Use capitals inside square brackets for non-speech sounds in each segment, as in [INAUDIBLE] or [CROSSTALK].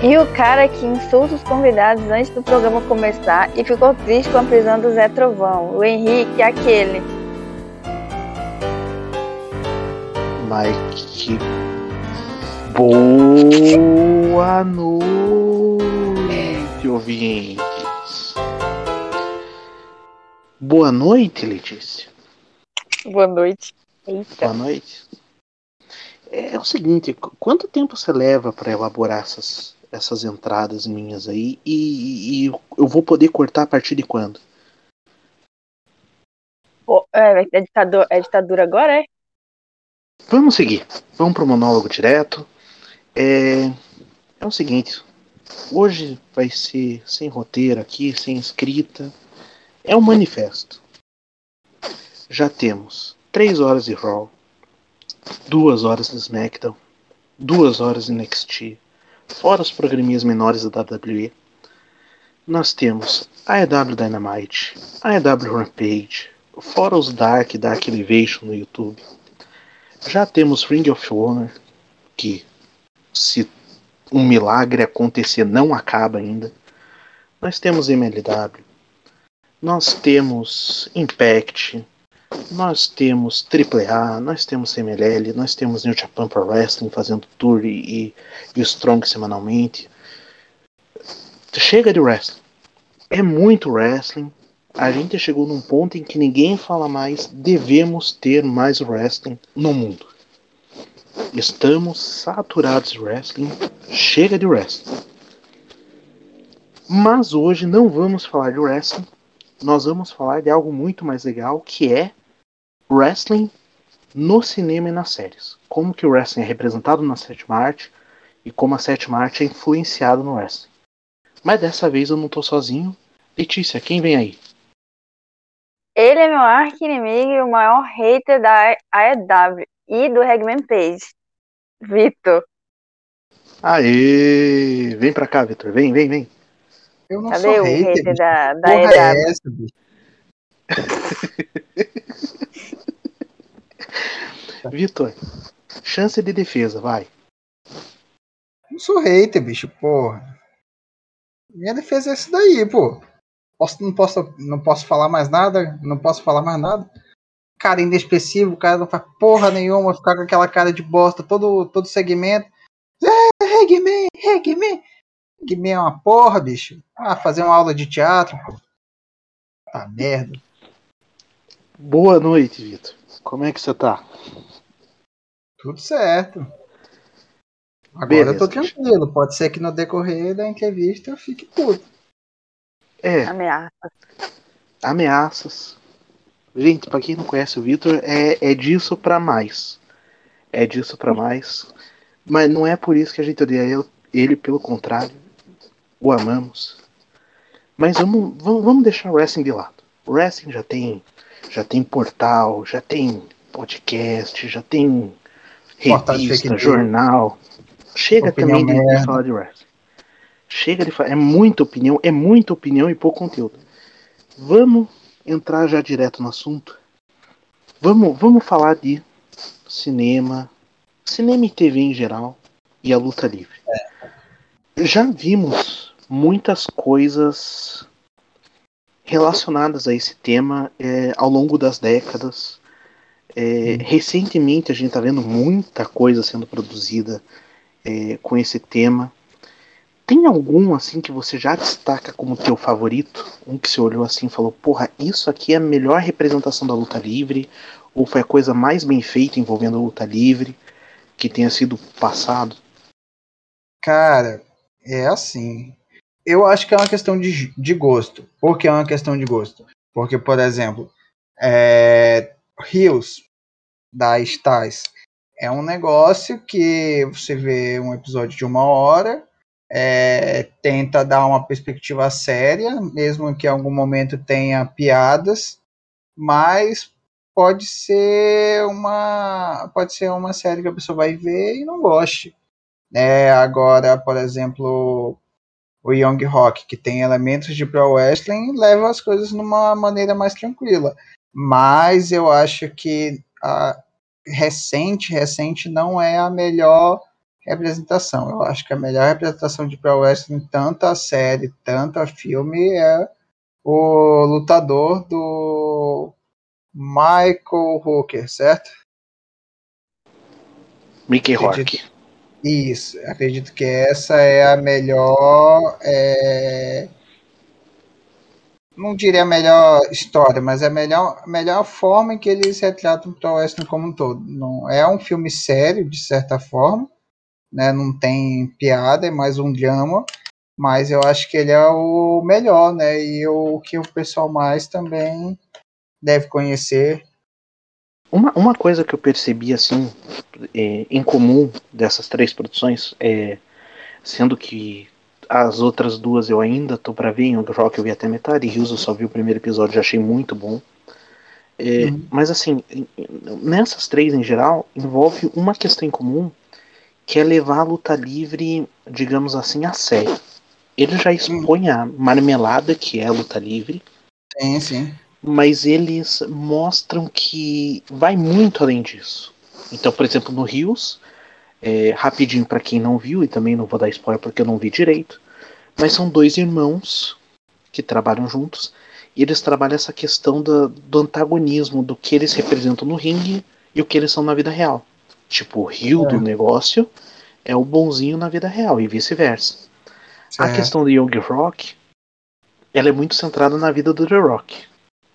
E o cara que insulta os convidados antes do programa começar e ficou triste com a prisão do Zé Trovão, o Henrique, aquele. Mike. Boa noite, ouvintes. Boa noite, Letícia. Boa noite. Eita. Boa noite. É, é o seguinte, quanto tempo você leva para elaborar essas, essas entradas minhas aí e, e, eu vou poder cortar a partir de quando? Oh, é, é, ditadura, é ditadura agora, é? Vamos seguir. Vamos pro monólogo direto. É, é o seguinte. Hoje vai ser sem roteiro aqui, sem escrita. É um manifesto. Já temos três horas de Raw, duas horas de SmackDown, duas horas de NXT, fora os programinhas menores da WWE. Nós temos AEW Dynamite, AEW Rampage, fora os Dark Dark Elevation no YouTube. Já temos Ring of Honor, que se um milagre acontecer não acaba ainda. Nós temos MLW. Nós temos Impact. Nós temos AAA, nós temos MLL, nós temos New Japan Pro Wrestling fazendo tour e, e Strong semanalmente. Chega de wrestling. É muito wrestling. A gente chegou num ponto em que ninguém fala mais. Devemos ter mais wrestling no mundo. Estamos saturados de wrestling. Chega de wrestling. Mas hoje não vamos falar de wrestling. Nós vamos falar de algo muito mais legal que é wrestling no cinema e nas séries. Como que o wrestling é representado na sétima arte e como a sétima arte é influenciada no wrestling. Mas dessa vez eu não tô sozinho. Letícia, quem vem aí? Ele é meu arqui-inimigo e o maior hater da AEW e do Hagman Page. Vitor. Aê! Vem pra cá, Vitor. Vem, vem, vem. Eu não Cadê sou o hater, hater da, da Porra é AEW? essa, bicho? [LAUGHS] Vitor, chance de defesa, vai. Não sou hater, bicho, porra. Minha defesa é essa daí, pô. Posso, não, posso, não posso falar mais nada, não posso falar mais nada. Cara inexpressivo, o cara não faz porra nenhuma, ficar com aquela cara de bosta todo, todo segmento. É, Regman, Regman. Regman é uma porra, bicho. Ah, fazer uma aula de teatro, pô. Tá merda. Boa noite, Vitor. Como é que você tá? Tudo certo. Agora Beleza. eu tô tranquilo. Pode ser que no decorrer da entrevista eu fique puto. É, Ameaça. ameaças. Gente, pra quem não conhece o Vitor, é, é disso pra mais. É disso pra mais. Mas não é por isso que a gente odeia ele, ele pelo contrário. O amamos. Mas vamos, vamos, vamos deixar o wrestling de lado. O wrestling já tem, já tem portal, já tem podcast, já tem revista, jornal. Chega também de, de falar de wrestling. Chega de falar. É muita opinião, é muita opinião e pouco conteúdo. Vamos entrar já direto no assunto. Vamos, vamos falar de cinema, cinema e TV em geral e a luta livre. Já vimos muitas coisas relacionadas a esse tema é, ao longo das décadas. É, recentemente a gente está vendo muita coisa sendo produzida é, com esse tema. Tem algum assim que você já destaca como teu favorito? Um que você olhou assim e falou, porra, isso aqui é a melhor representação da luta livre? Ou foi a coisa mais bem feita envolvendo a luta livre que tenha sido passado? Cara, é assim. Eu acho que é uma questão de, de gosto. Por que é uma questão de gosto? Porque, por exemplo, é, Rios da Stars é um negócio que você vê um episódio de uma hora, é, tenta dar uma perspectiva séria, mesmo que em algum momento tenha piadas, mas pode ser uma pode ser uma série que a pessoa vai ver e não goste. É, agora, por exemplo, o Young Rock, que tem elementos de pro wrestling, leva as coisas numa maneira mais tranquila. Mas eu acho que a recente, recente não é a melhor representação. Eu acho que a melhor representação de pro wrestling, tanto a série, tanto a filme, é o lutador do Michael Hooker, certo? Mickey Rourke. Isso, acredito que essa é a melhor. É... Não diria a melhor história, mas é a melhor, melhor forma em que eles retratam o Wrestling como um todo. Não, é um filme sério, de certa forma, né? não tem piada, é mais um drama, mas eu acho que ele é o melhor, né? E o que o pessoal mais também deve conhecer. Uma, uma coisa que eu percebi assim é, em comum dessas três produções, é, sendo que as outras duas eu ainda tô para ver, em Rock eu vi até metade, e Rios eu só vi o primeiro episódio, já achei muito bom. É, uhum. Mas assim, nessas três em geral, envolve uma questão em comum, que é levar a luta livre, digamos assim, a sério. Ele já expõe a marmelada que é a luta livre. Sim, sim. Mas eles mostram que vai muito além disso. Então, por exemplo, no Rios, é, rapidinho para quem não viu, e também não vou dar spoiler porque eu não vi direito, mas são dois irmãos que trabalham juntos, e eles trabalham essa questão do, do antagonismo, do que eles representam no ringue e o que eles são na vida real. Tipo, o Rio é. do negócio é o bonzinho na vida real, e vice-versa. A questão do Young Rock, ela é muito centrada na vida do The Rock.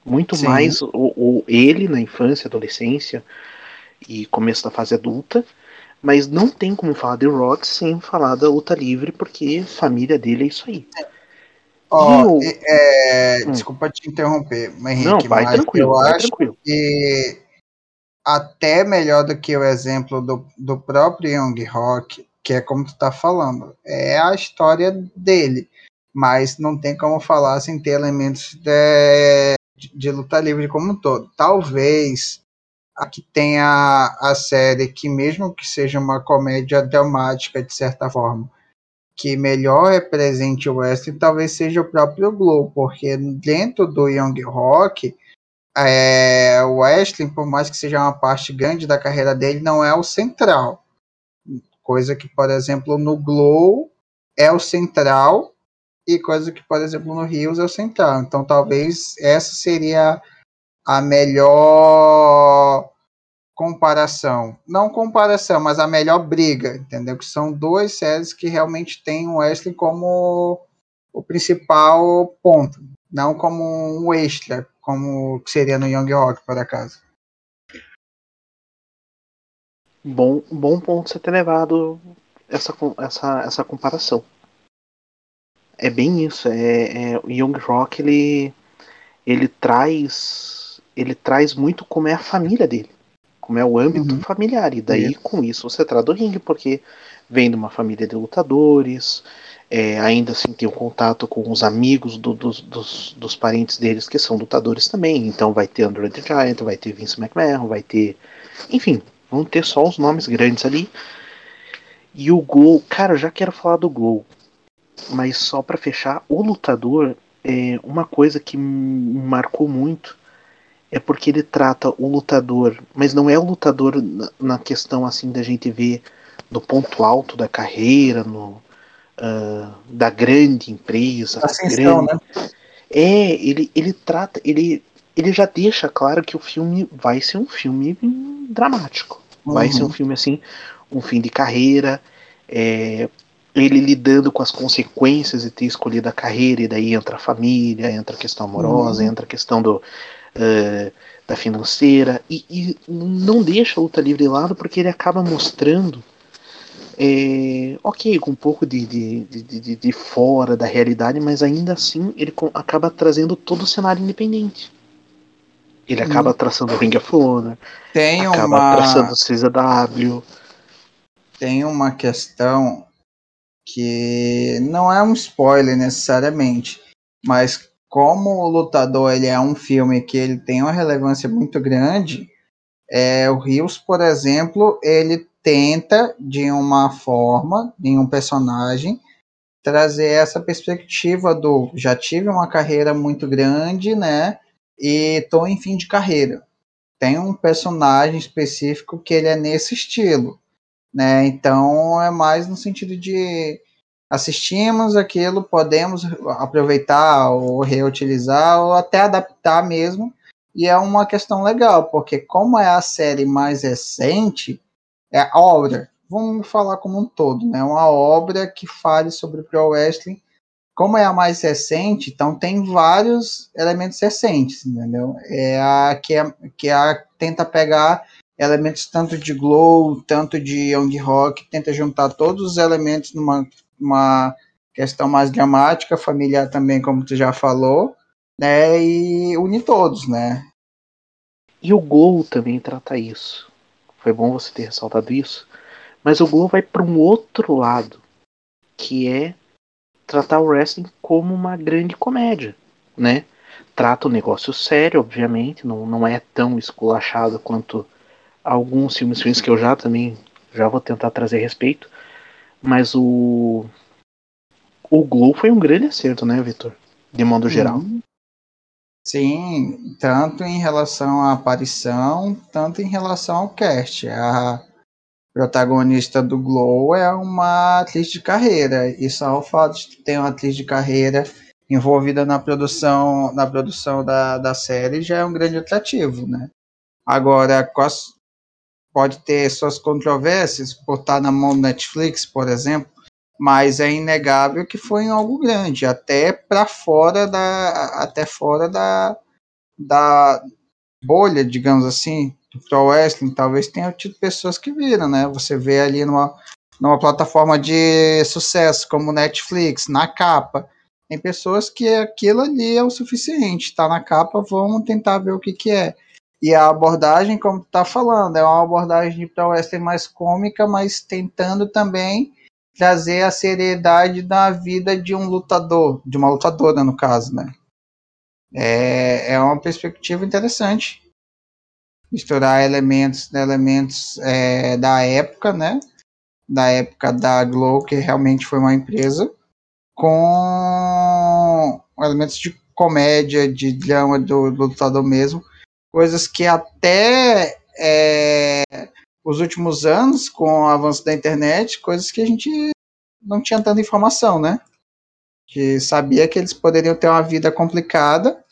Muito Sim. mais o, o, ele na infância, adolescência, e começo da fase adulta, mas não tem como falar de Rock sem falar da luta livre, porque família dele é isso aí. Oh, é, hum. Desculpa te interromper, Henrique, não, vai mas tranquilo, eu vai acho tranquilo. que até melhor do que o exemplo do, do próprio Young Rock, que é como tu tá falando, é a história dele, mas não tem como falar sem ter elementos de, de, de luta livre como um todo. Talvez Aqui tem a, a série que, mesmo que seja uma comédia dramática, de certa forma, que melhor represente o wrestling talvez seja o próprio Glow, porque dentro do Young Rock, é, o wrestling, por mais que seja uma parte grande da carreira dele, não é o central. Coisa que, por exemplo, no Glow é o central e coisa que, por exemplo, no Rios é o central. Então, talvez essa seria a melhor comparação. Não comparação, mas a melhor briga, entendeu? Que são duas séries que realmente têm o Wesley como o principal ponto, não como um extra, como seria no Young Rock, por acaso. Bom, bom ponto você ter levado essa, essa, essa comparação. É bem isso. É, é, o Young Rock ele, ele traz ele traz muito como é a família dele, como é o âmbito uhum. familiar. E daí, com isso, você traz do ringue, porque vem de uma família de lutadores, é, ainda assim tem o um contato com os amigos do, dos, dos, dos, parentes deles que são lutadores também. Então vai ter Andrew the Giant, vai ter Vince McMahon, vai ter. Enfim, vão ter só os nomes grandes ali. E o Gol, cara, eu já quero falar do Gol. Mas só para fechar, o lutador é uma coisa que me marcou muito é porque ele trata o lutador, mas não é o lutador na, questão assim da gente ver no ponto alto da carreira, no uh, da grande empresa, Ascensão, grande... né? É, ele, ele trata, ele, ele já deixa claro que o filme vai ser um filme dramático, uhum. vai ser um uhum. filme assim, um fim de carreira, é, ele lidando com as consequências de ter escolhido a carreira, e daí entra a família, entra a questão amorosa, uhum. entra a questão do, uh, da financeira, e, e, não deixa a luta livre de lado porque ele acaba mostrando, é, ok, com um pouco de, de, de, de, fora da realidade, mas ainda assim ele acaba trazendo todo o cenário independente. Ele hum. acaba traçando o Ring of Honor, tem acaba uma... traçando o CZW. Tem uma questão que não é um spoiler necessariamente, mas como o Lutador ele é um filme que ele tem uma relevância muito grande, é, o Rios, por exemplo, ele tenta de uma forma, em um personagem, trazer essa perspectiva do já tive uma carreira muito grande, né? E tô em fim de carreira. Tem um personagem específico que ele é nesse estilo. Né? Então é mais no sentido de assistimos aquilo, podemos aproveitar ou reutilizar ou até adaptar mesmo. E é uma questão legal, porque como é a série mais recente, é a obra, vamos falar como um todo, né? Uma obra que fale sobre o Pro Wrestling. Como é a mais recente, então tem vários elementos recentes, entendeu? É a que, é, que é a, tenta pegar elementos tanto de Glow, tanto de Young Rock, tenta juntar todos os elementos numa uma questão mais dramática, familiar também, como tu já falou, né? E unir todos, né? E o Glow também trata isso. Foi bom você ter ressaltado isso. Mas o Glow vai para um outro lado, que é tratar o wrestling como uma grande comédia, né? Trata o negócio sério, obviamente, não, não é tão esculachado quanto alguns filmes filmes que eu já também já vou tentar trazer respeito. Mas o o Glow foi um grande acerto, né, Vitor? De modo geral. Sim, tanto em relação à aparição, tanto em relação ao cast. A protagonista do Glow é uma atriz de carreira, e só o fato de ter uma atriz de carreira envolvida na produção, na produção da, da série já é um grande atrativo, né? Agora, pode ter suas controvérsias por estar na mão do Netflix, por exemplo, mas é inegável que foi algo grande, até para fora da até fora da, da bolha, digamos assim, do Pro Wrestling, talvez tenha tido pessoas que viram, né? Você vê ali numa, numa plataforma de sucesso como Netflix, na capa, tem pessoas que aquilo ali é o suficiente, tá na capa, vamos tentar ver o que que é. E a abordagem, como tu tá falando, é uma abordagem de Pro Wrestling mais cômica, mas tentando também trazer a seriedade da vida de um lutador, de uma lutadora no caso, né? É, é uma perspectiva interessante. Misturar elementos, elementos é, da época, né? Da época da Glow, que realmente foi uma empresa, com elementos de comédia, de drama do, do lutador mesmo, coisas que até é, os últimos anos, com o avanço da internet, coisas que a gente não tinha tanta informação, né? Que sabia que eles poderiam ter uma vida complicada,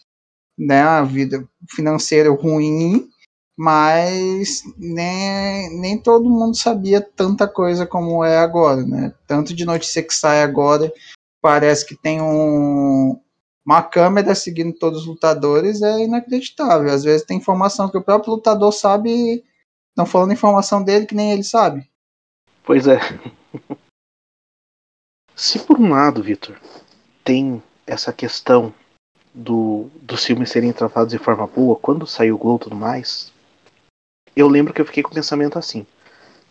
né? Uma vida financeira ruim, mas nem, nem todo mundo sabia tanta coisa como é agora, né? Tanto de notícia que sai agora, parece que tem um, uma câmera seguindo todos os lutadores, é inacreditável. Às vezes tem informação que o próprio lutador sabe Estão falando informação dele que nem ele sabe. Pois é. Se por um lado, Vitor, tem essa questão do, dos filmes serem tratados de forma boa, quando saiu o Glow e tudo mais, eu lembro que eu fiquei com o pensamento assim: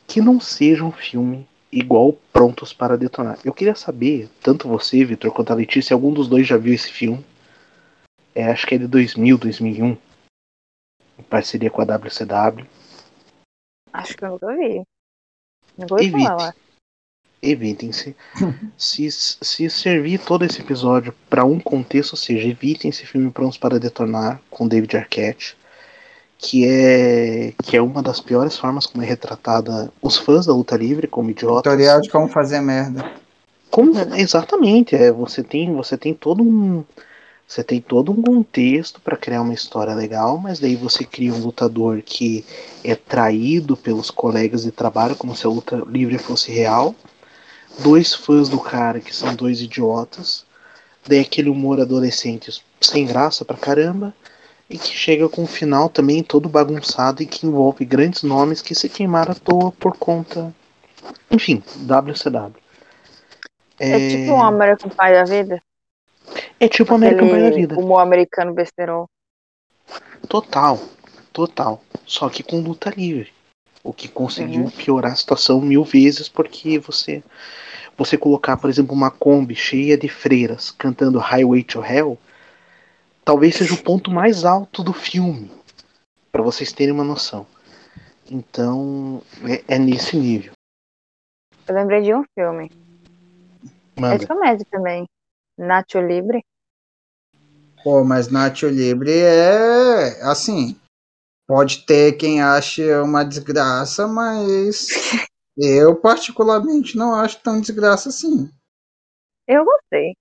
que não seja um filme igual Prontos para Detonar. Eu queria saber, tanto você, Vitor, quanto a Letícia, algum dos dois já viu esse filme. É, acho que é de 2000, 2001, em parceria com a WCW. Acho que eu nunca vi. Nunca ouvi Evite. falar. Evitem-se. se, se servir todo esse episódio para um contexto, ou seja, evitem esse filme Prontos para Detonar com David Arquette, que é que é uma das piores formas como é retratada os fãs da luta livre como idiotas. Tutorial de como fazer merda. Como, exatamente, é, você tem você tem todo um você tem todo um contexto para criar uma história legal, mas daí você cria um lutador que é traído pelos colegas de trabalho, como se a luta livre fosse real. Dois fãs do cara que são dois idiotas. Daí aquele humor adolescente sem graça pra caramba. E que chega com um final também todo bagunçado e que envolve grandes nomes que se queimaram à toa por conta. Enfim, WCW. É, tipo um American Pie da vida? É tipo American Pie da vida. Humor americano besterol. Total, total. Só que com luta livre. O que conseguiu piorar a situação mil vezes, porque você você colocar, por exemplo, uma Kombi cheia de freiras cantando Highway to Hell, talvez seja o ponto mais alto do filme, para vocês terem uma noção. Então, é, é nesse nível. Eu lembrei de um filme. É Manda. de comédia também. Nacho Libre. Pô, mas Nacho Libre é assim. Pode ter quem ache uma desgraça, mas [LAUGHS] Eu, particularmente, não acho tão desgraça assim. Eu gostei.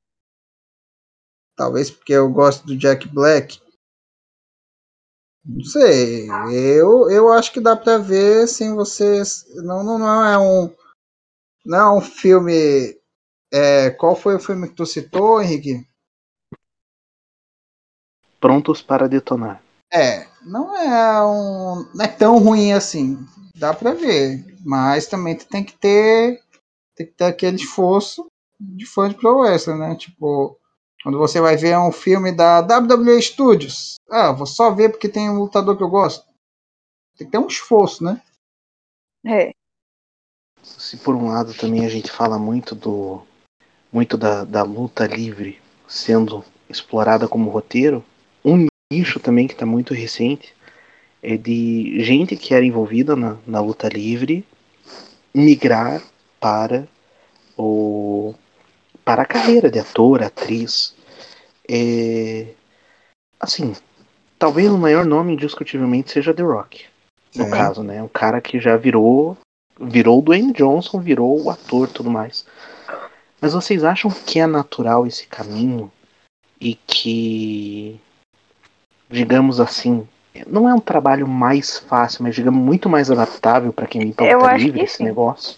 Talvez porque eu gosto do Jack Black. Não sei. Eu, eu acho que dá pra ver sem você. Não, não, não é um. Não é um filme. É, qual foi o filme que tu citou, Henrique? Prontos para detonar. É, não é um. Não é tão ruim assim. Dá pra ver. Mas também tu tem que ter. Tem que ter aquele esforço de fã de Pro Wrestling, né? Tipo, quando você vai ver um filme da WWE Studios. Ah, vou só ver porque tem um lutador que eu gosto. Tem que ter um esforço, né? É. Se por um lado também a gente fala muito do. muito da, da luta livre sendo explorada como roteiro, um nicho também que está muito recente é de gente que era envolvida na, na luta livre migrar para o para a carreira de ator, atriz. É, assim, talvez o maior nome indiscutivelmente seja The Rock. No Sim. caso, né? Um cara que já virou virou o Dwayne Johnson, virou o ator e tudo mais. Mas vocês acham que é natural esse caminho e que digamos assim, não é um trabalho mais fácil, mas digamos muito mais adaptável para quem acho livre esse sim. negócio?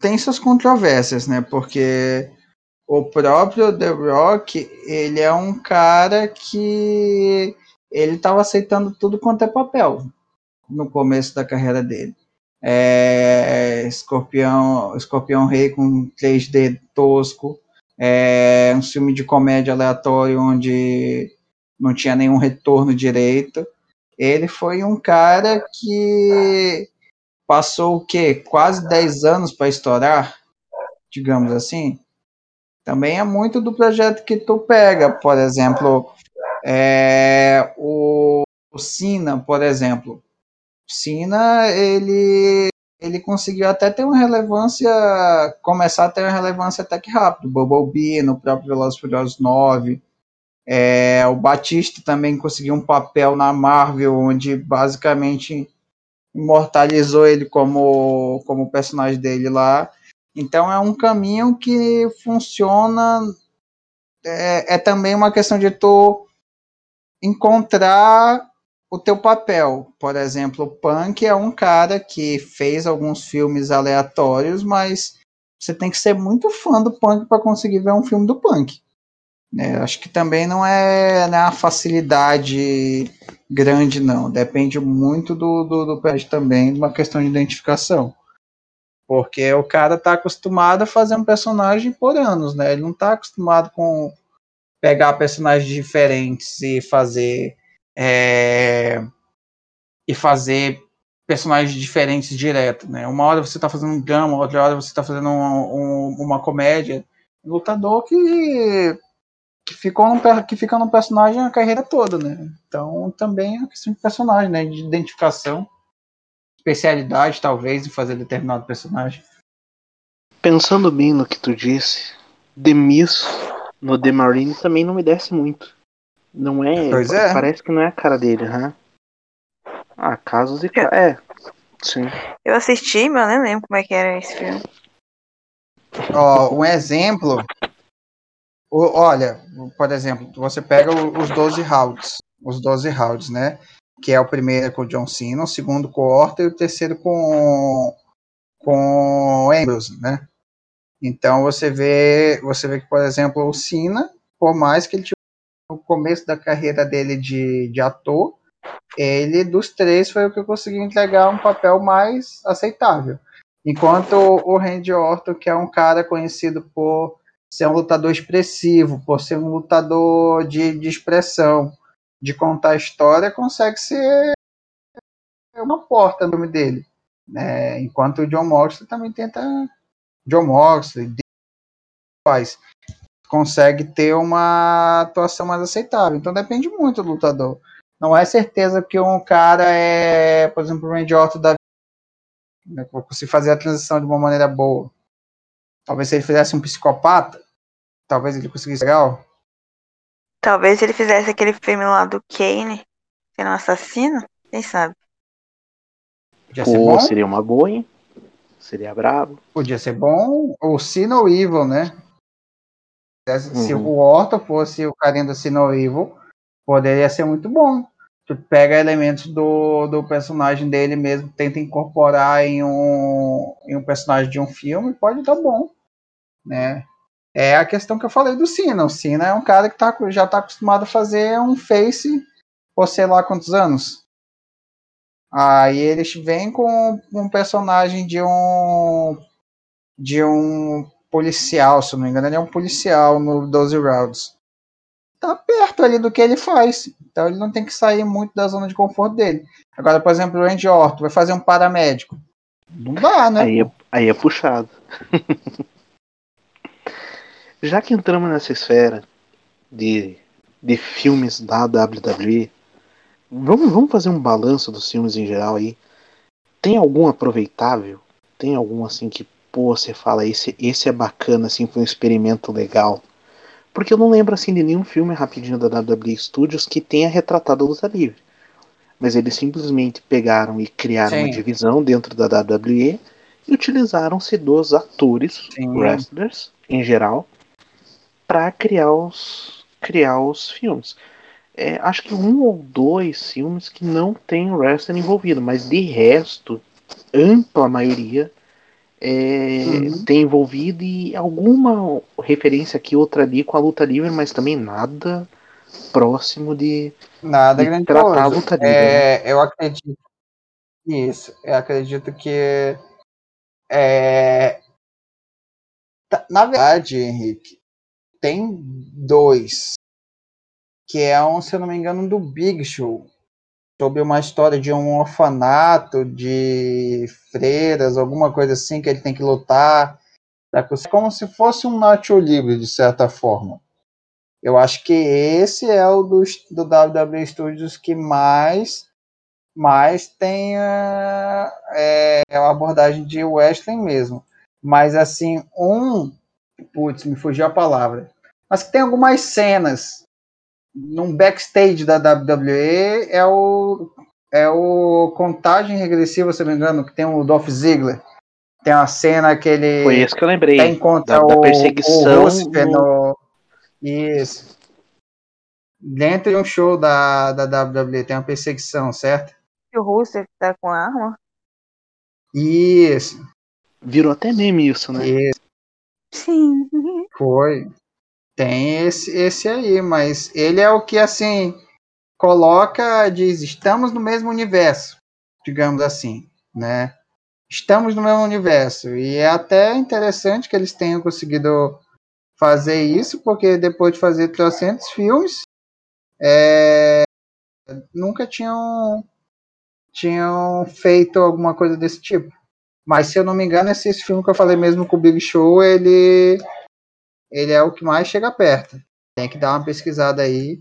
Tem suas controvérsias, né? Porque o próprio The Rock, ele é um cara que ele estava aceitando tudo quanto é papel no começo da carreira dele. É, Escorpião, Escorpião Rei com 3D tosco, é, um filme de comédia aleatório onde não tinha nenhum retorno direito. Ele foi um cara que passou o quê? Quase 10 anos para estourar, digamos assim. Também é muito do projeto que tu pega, por exemplo, é, o, o Sina, por exemplo. O Sina, ele, ele conseguiu até ter uma relevância, começar a ter uma relevância até que rápido. Bumblebee, no próprio Velozes Furiosos 9. É, o Batista também conseguiu um papel na Marvel, onde basicamente imortalizou ele como, como personagem dele lá. Então é um caminho que funciona. É, é também uma questão de tu encontrar o teu papel. Por exemplo, o Punk é um cara que fez alguns filmes aleatórios, mas você tem que ser muito fã do Punk para conseguir ver um filme do Punk. É, acho que também não é né, uma facilidade grande, não. Depende muito do, do, do também, de uma questão de identificação. Porque o cara tá acostumado a fazer um personagem por anos, né? Ele não tá acostumado com pegar personagens diferentes e fazer é, e fazer personagens diferentes direto, né? Uma hora você tá fazendo um drama, outra hora você tá fazendo um, um, uma comédia. Lutador que que ficou num, per- que fica num personagem a carreira toda, né? Então também é uma questão de personagem, né? De identificação, especialidade talvez em fazer determinado personagem. Pensando bem no que tu disse, The Miss no The Marine também não me desce muito. Não é. Pois é. Parece que não é a cara dele, hã? Ah, casos e ca... É, sim. Eu assisti, mas eu nem lembro como é que era esse filme. Ó, um exemplo. Olha, por exemplo, você pega os 12 rounds. Os 12 rounds, né? Que é o primeiro com o John Cena, o segundo com o Orton e o terceiro com com o Ambrose, né? Então você vê, você vê que, por exemplo, o Cena, por mais que ele tivesse no começo da carreira dele de, de ator, ele dos três foi o que conseguiu entregar um papel mais aceitável. Enquanto o Randy Orton, que é um cara conhecido por ser um lutador expressivo, por ser um lutador de, de expressão, de contar história, consegue ser uma porta no nome dele. Né? Enquanto o John Moxley também tenta. John Moxley faz. Consegue ter uma atuação mais aceitável. Então depende muito do lutador. Não é certeza que um cara é, por exemplo, o Randy Orton da né, conseguir fazer a transição de uma maneira boa. Talvez se ele fizesse um psicopata, talvez ele conseguisse legal. Talvez ele fizesse aquele filme lá do Kane, sendo um assassino. Quem sabe? Podia ser bom. seria uma boa, hein? Seria brabo. Podia ser bom. O Sino Evil, né? Se Uhum. o Orton fosse o carinha do Sino Evil, poderia ser muito bom. Tu pega elementos do, do personagem dele mesmo, tenta incorporar em um, em um personagem de um filme, pode dar bom. Né? É a questão que eu falei do Cena. O Cena é um cara que tá, já está acostumado a fazer um face por sei lá quantos anos. Aí eles vêm com um personagem de um de um policial, se não me engano, ele é um policial no 12 Rounds. Tá perto ali do que ele faz. Então ele não tem que sair muito da zona de conforto dele. Agora, por exemplo, o Randy Orton vai fazer um paramédico. Não dá, né? Aí é, aí é puxado. [LAUGHS] Já que entramos nessa esfera de, de filmes da WWE, vamos, vamos fazer um balanço dos filmes em geral aí. Tem algum aproveitável? Tem algum assim que, pô, você fala, esse, esse é bacana, assim, foi um experimento legal? Porque eu não lembro assim de nenhum filme rapidinho da WWE Studios que tenha retratado a luta livre. Mas eles simplesmente pegaram e criaram Sim. uma divisão dentro da WWE e utilizaram-se dos atores, Sim. wrestlers em geral, para criar os criar os filmes. É, acho que um ou dois filmes que não tem wrestling envolvido, mas de resto, ampla maioria é, Uhum. tem envolvido e alguma referência aqui, outra ali com a luta livre, mas também nada próximo de, Nada de tratar a luta livre. né? É, eu acredito. Isso. Eu acredito que. É, tá- na verdade, Henrique, tem dois. Que é um, se eu não me engano, do Big Show. Sobre uma história de um orfanato de freiras, alguma coisa assim, que ele tem que lutar. cons- Como se fosse um Nacho Libre, de certa forma. Eu acho que esse é o do, do WWE Studios que mais, mais tem a, é, a abordagem de wrestling mesmo. Mas assim, um. Putz, me fugiu a palavra. Mas que tem algumas cenas num backstage da WWE é o. É o Contagem Regressiva, se não me engano, que tem o Dolph Ziggler. Tem uma cena que ele Foi esse que eu lembrei. tem contra da, da o, perseguição o no... Isso. Dentro de um show da, da WWE tem uma perseguição, certo? O Rusev tá com arma? Isso, Virou até meme isso, né? isso Sim. foi. Tem esse, esse aí, mas ele é o que assim coloca, diz, estamos no mesmo universo, digamos assim, né? Estamos no mesmo universo. E é até interessante que eles tenham conseguido fazer isso, porque depois de fazer 300 filmes, é, nunca tinham, tinham feito alguma coisa desse tipo. Mas se eu não me engano, esse, filme que eu falei mesmo com o Big Show, ele, ele é o que mais chega perto. Tem que dar uma pesquisada aí.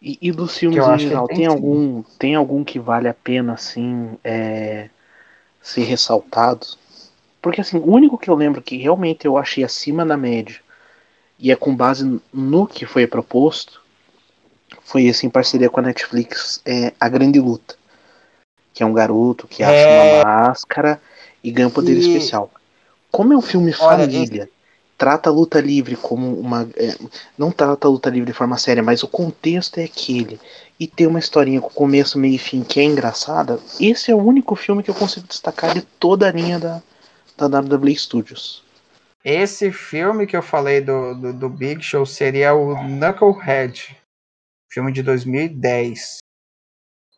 E, e dos filmes eu em acho que geral, tem tem algum, tem algum que vale a pena, assim, é, ser ressaltado? Porque, assim, o único que eu lembro que realmente eu achei acima da média e é com base no que foi proposto foi esse em parceria com a Netflix, é A Grande Luta. Que é um garoto que acha É. uma máscara e ganha um poder E- especial. Como é um filme Olha, família, trata a luta livre como uma. é, não trata a luta livre de forma séria, mas o contexto é aquele. E tem uma historinha com começo, meio e fim que é engraçada. Esse é o único filme que eu consigo destacar de toda a linha da, da WWE Studios. Esse filme que eu falei do, do, do Big Show seria o Knucklehead, filme de 2010.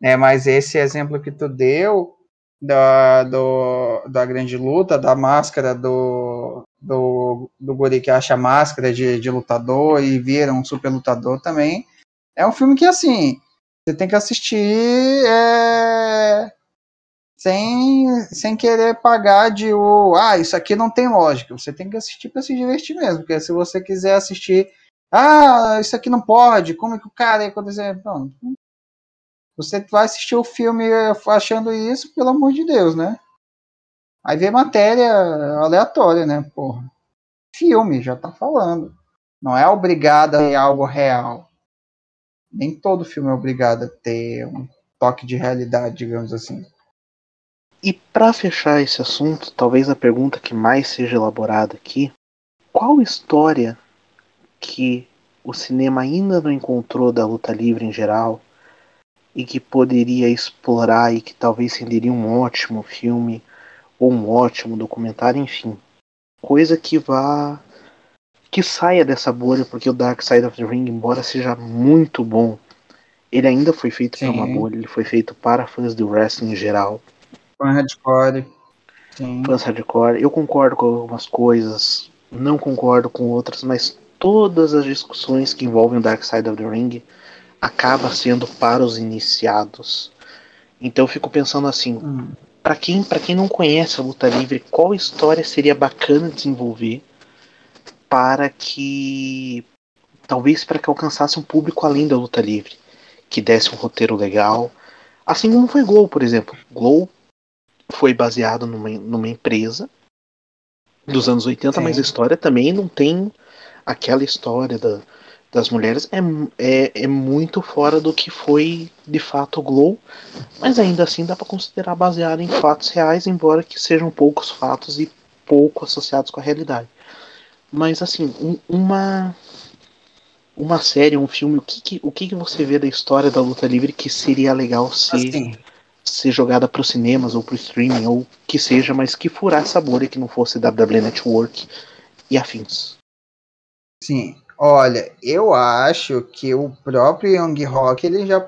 É, mas esse exemplo que tu deu da, do, da grande luta, da máscara do, do, do guri que acha máscara de, de lutador e vira um super lutador também, é um filme que, assim, você tem que assistir é, sem, sem querer pagar de o ah, isso aqui não tem lógica. Você tem que assistir para se divertir mesmo, porque se você quiser assistir, ah, isso aqui não pode, como é que o cara ia acontecer? Você vai assistir o filme achando isso, pelo amor de Deus, né? Aí vê matéria aleatória, né? Porra. Filme, já tá falando. Não é obrigado a ter algo real. Nem todo filme é obrigado a ter um toque de realidade, digamos assim. E para fechar esse assunto, talvez a pergunta que mais seja elaborada aqui, qual história que o cinema ainda não encontrou da luta livre em geral e que poderia explorar e que talvez renderia um ótimo filme ou um ótimo documentário, enfim, coisa que vá que saia dessa bolha, porque o Dark Side of the Ring, embora seja muito bom, ele ainda foi feito para uma bolha, ele foi feito para fãs do wrestling em geral. Fã hardcore. Sim. Fãs hardcore. Eu concordo com algumas coisas, não concordo com outras, mas todas as discussões que envolvem o Dark Side of the Ring acaba sendo para os iniciados. Então eu fico pensando assim, hum. Para quem quem não conhece a luta livre, qual história seria bacana desenvolver para que talvez para que alcançasse um público além da luta livre, que desse um roteiro legal, assim como foi Glow, por exemplo. Glow foi baseado numa, numa empresa dos anos 80, Sim. mas a história também não tem aquela história da, das mulheres é, é, é muito fora do que foi de fato o Glow, mas ainda assim dá para considerar baseado em fatos reais, embora que sejam poucos fatos e pouco associados com a realidade. Mas assim, um, uma uma série, um filme, o que, que o que, que você vê da história da luta livre que seria legal ser, assim. ser jogada para os cinemas ou para o streaming ou que seja, mas que furasse essa bolha que não fosse WWE Network e afins? Sim, olha, eu acho que o próprio Young Rock ele já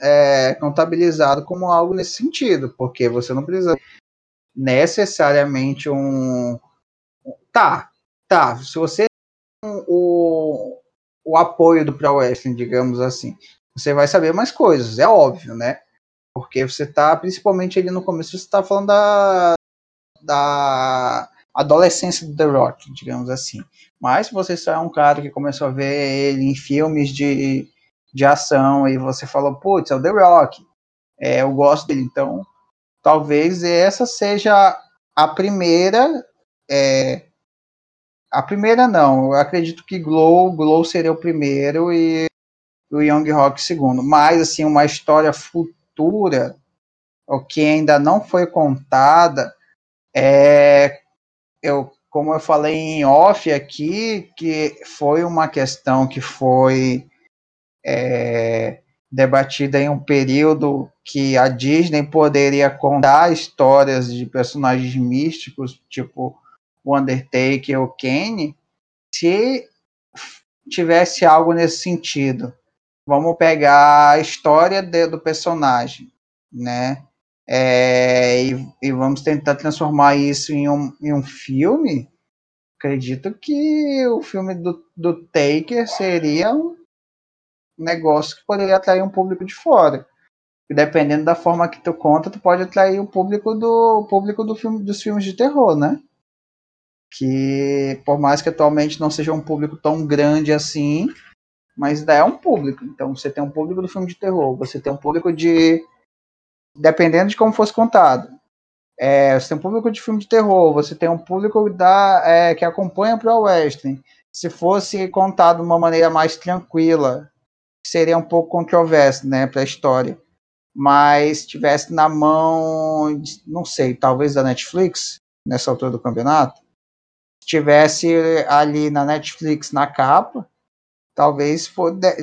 é contabilizado como algo nesse sentido, porque você não precisa necessariamente um. Tá, tá. Se você tem o, o apoio do Pro Wrestling, digamos assim, você vai saber mais coisas, é óbvio, né? Porque você tá, principalmente ali no começo, você tá falando da, da adolescência do The Rock, digamos assim. Mas se você só é um cara que começou a ver ele em filmes de, de ação e você falou, putz, é o The Rock, é, eu gosto dele, então talvez essa seja a primeira. É, a primeira não, eu acredito que Glow, Glow seria o primeiro e o Young Rock segundo. Mas assim, uma história futura, o que ainda não foi contada, é eu como eu falei em off aqui, que foi uma questão que foi é, debatida em um período que a Disney poderia contar histórias de personagens místicos, tipo o Undertaker ou Kane, se tivesse algo nesse sentido. Vamos pegar a história de, do personagem, né? É, e, e, vamos tentar transformar isso em um, em um filme, acredito que o filme do, do Taker seria um negócio que poderia atrair um público de fora. E dependendo da forma que tu conta, tu pode atrair o público do público do filme, dos filmes de terror, né? Que por mais que atualmente não seja um público tão grande assim, mas ainda é um público. Então você tem um público do filme de terror, você tem um público de dependendo de como fosse contado. É, você tem um público de filme de terror, você tem um público da, é, que acompanha para o western. Se fosse contado de uma maneira mais tranquila, seria um pouco controverso, né, para a história. Mas tivesse na mão, não sei, talvez da Netflix nessa altura do campeonato, tivesse ali na Netflix na capa, talvez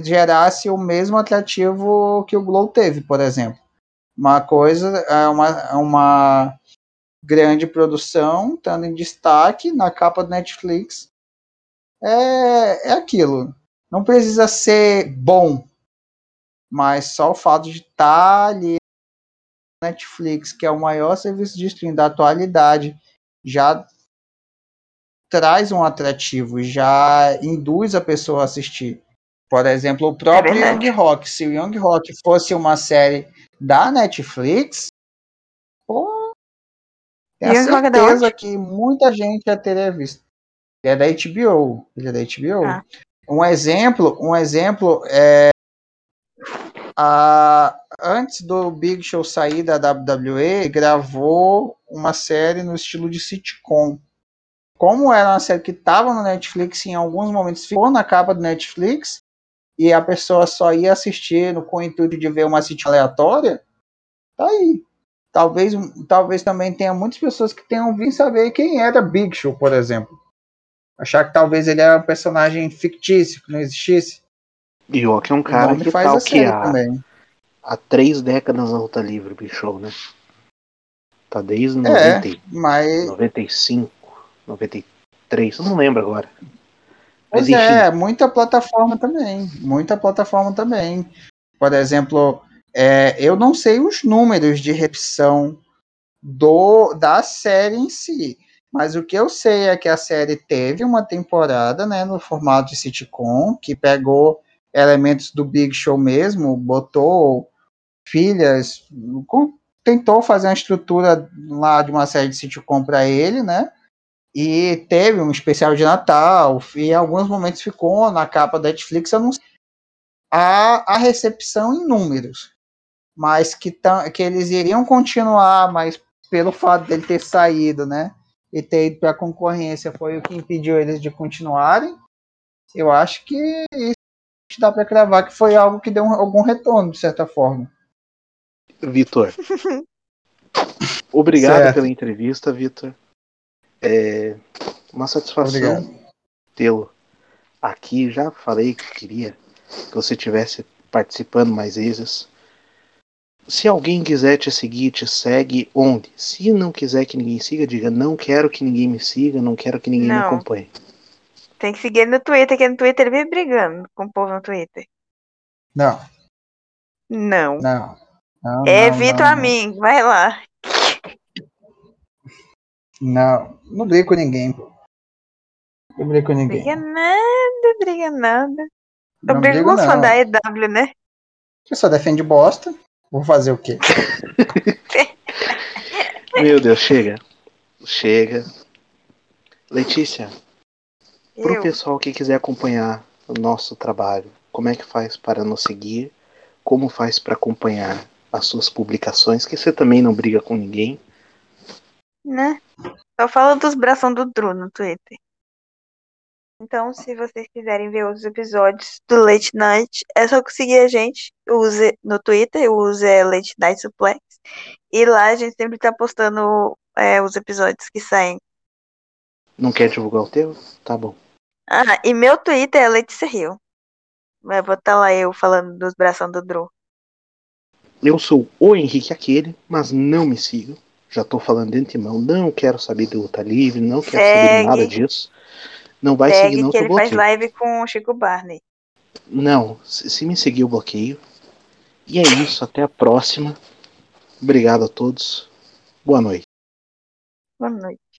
gerasse o mesmo atrativo que o Glow teve, por exemplo uma coisa, é uma, é uma grande produção, estando em destaque na capa do Netflix. É, é aquilo. Não precisa ser bom, mas só o fato de estar tá ali Netflix, que é o maior serviço de streaming da atualidade, já traz um atrativo, já induz a pessoa a assistir. Por exemplo, o próprio é Young Rock. Se o Young Rock fosse uma série da Netflix, pô, tenho e certeza que muita gente já teria visto. Ele é da HBO. Ele é da HBO. Ah. Um exemplo, um exemplo é a, antes do Big Show sair da WWE, gravou uma série no estilo de sitcom. Como era uma série que estava no Netflix, em alguns momentos ficou na capa do Netflix, e a pessoa só ia assistir com o intuito de ver uma sítio aleatória, tá aí. talvez, talvez também tenha muitas pessoas que tenham vindo saber quem era Big Show, por exemplo. Achar que talvez ele era um personagem fictício, que não existisse. E o que é um cara que faz a o que há, também. há três décadas na luta livre, Big Show, né? Tá desde É, 90, mas 95, 93, eu não lembro agora. Mas Pois enfim, é, muita plataforma também. Muita plataforma também. Por exemplo, é, eu não sei os números de repetição do, da série em si. Mas o que eu sei é que a série teve uma temporada né, no formato de sitcom, que pegou elementos do Big Show mesmo, botou filhas, tentou fazer uma estrutura lá de uma série de sitcom para ele, né? E teve um especial de Natal, e em alguns momentos ficou na capa da Netflix, eu não sei a, a recepção em números, mas que, tam, que eles iriam continuar, mas pelo fato dele ter saído, né, e ter ido para a concorrência foi o que impediu eles de continuarem. Eu acho que isso dá para cravar que foi algo que deu um- algum retorno, de certa forma. Vitor. [LAUGHS] Obrigado Certo. pela entrevista, Vitor. É uma satisfação tê-lo aqui. Já falei que queria que você tivesse participando mais vezes. Se alguém quiser te seguir, te segue onde? Se não quiser que ninguém siga, diga não quero que ninguém me siga, não quero que ninguém me Não. acompanhe. Tem que seguir ele no Twitter, que no Twitter ele vive brigando com o povo no Twitter. Não, Não. não. não é não, Vitor não, Amin, vai lá. Não, não brigo com ninguém, pô. Não brigo com ninguém. Briga nada, briga nada. Eu Não brigo com fãs não. da EW, né? Eu só defende bosta. Vou fazer o quê? [LAUGHS] Meu Deus, chega. Chega. Letícia, pro Eu. pessoal que quiser acompanhar o nosso trabalho, como é que faz para nos seguir? Como faz para acompanhar as suas publicações? Que você também não briga com ninguém. Né? Só fala dos bração do Drew no Twitter. Então, se vocês quiserem ver os episódios do Late Night, é só seguir a gente. Use no Twitter, use é Late Night Suplex. E lá a gente sempre tá postando é, os episódios que saem. Não quer divulgar o teu? Tá bom. Ah, e meu Twitter é Letícia Rio. Vai botar lá eu falando dos bração do Drew. Eu sou o Henrique Aquele, mas não me sigam. Já tô falando de antemão. Não quero saber de luta livre, não quero saber Segue. de nada disso. Não vai seguir, Segue não, que ele faz bloqueio. live com o Chico Barney. Não, se, se me seguir, eu bloqueio. E é isso, até a próxima. Obrigado a todos. Boa noite. Boa noite.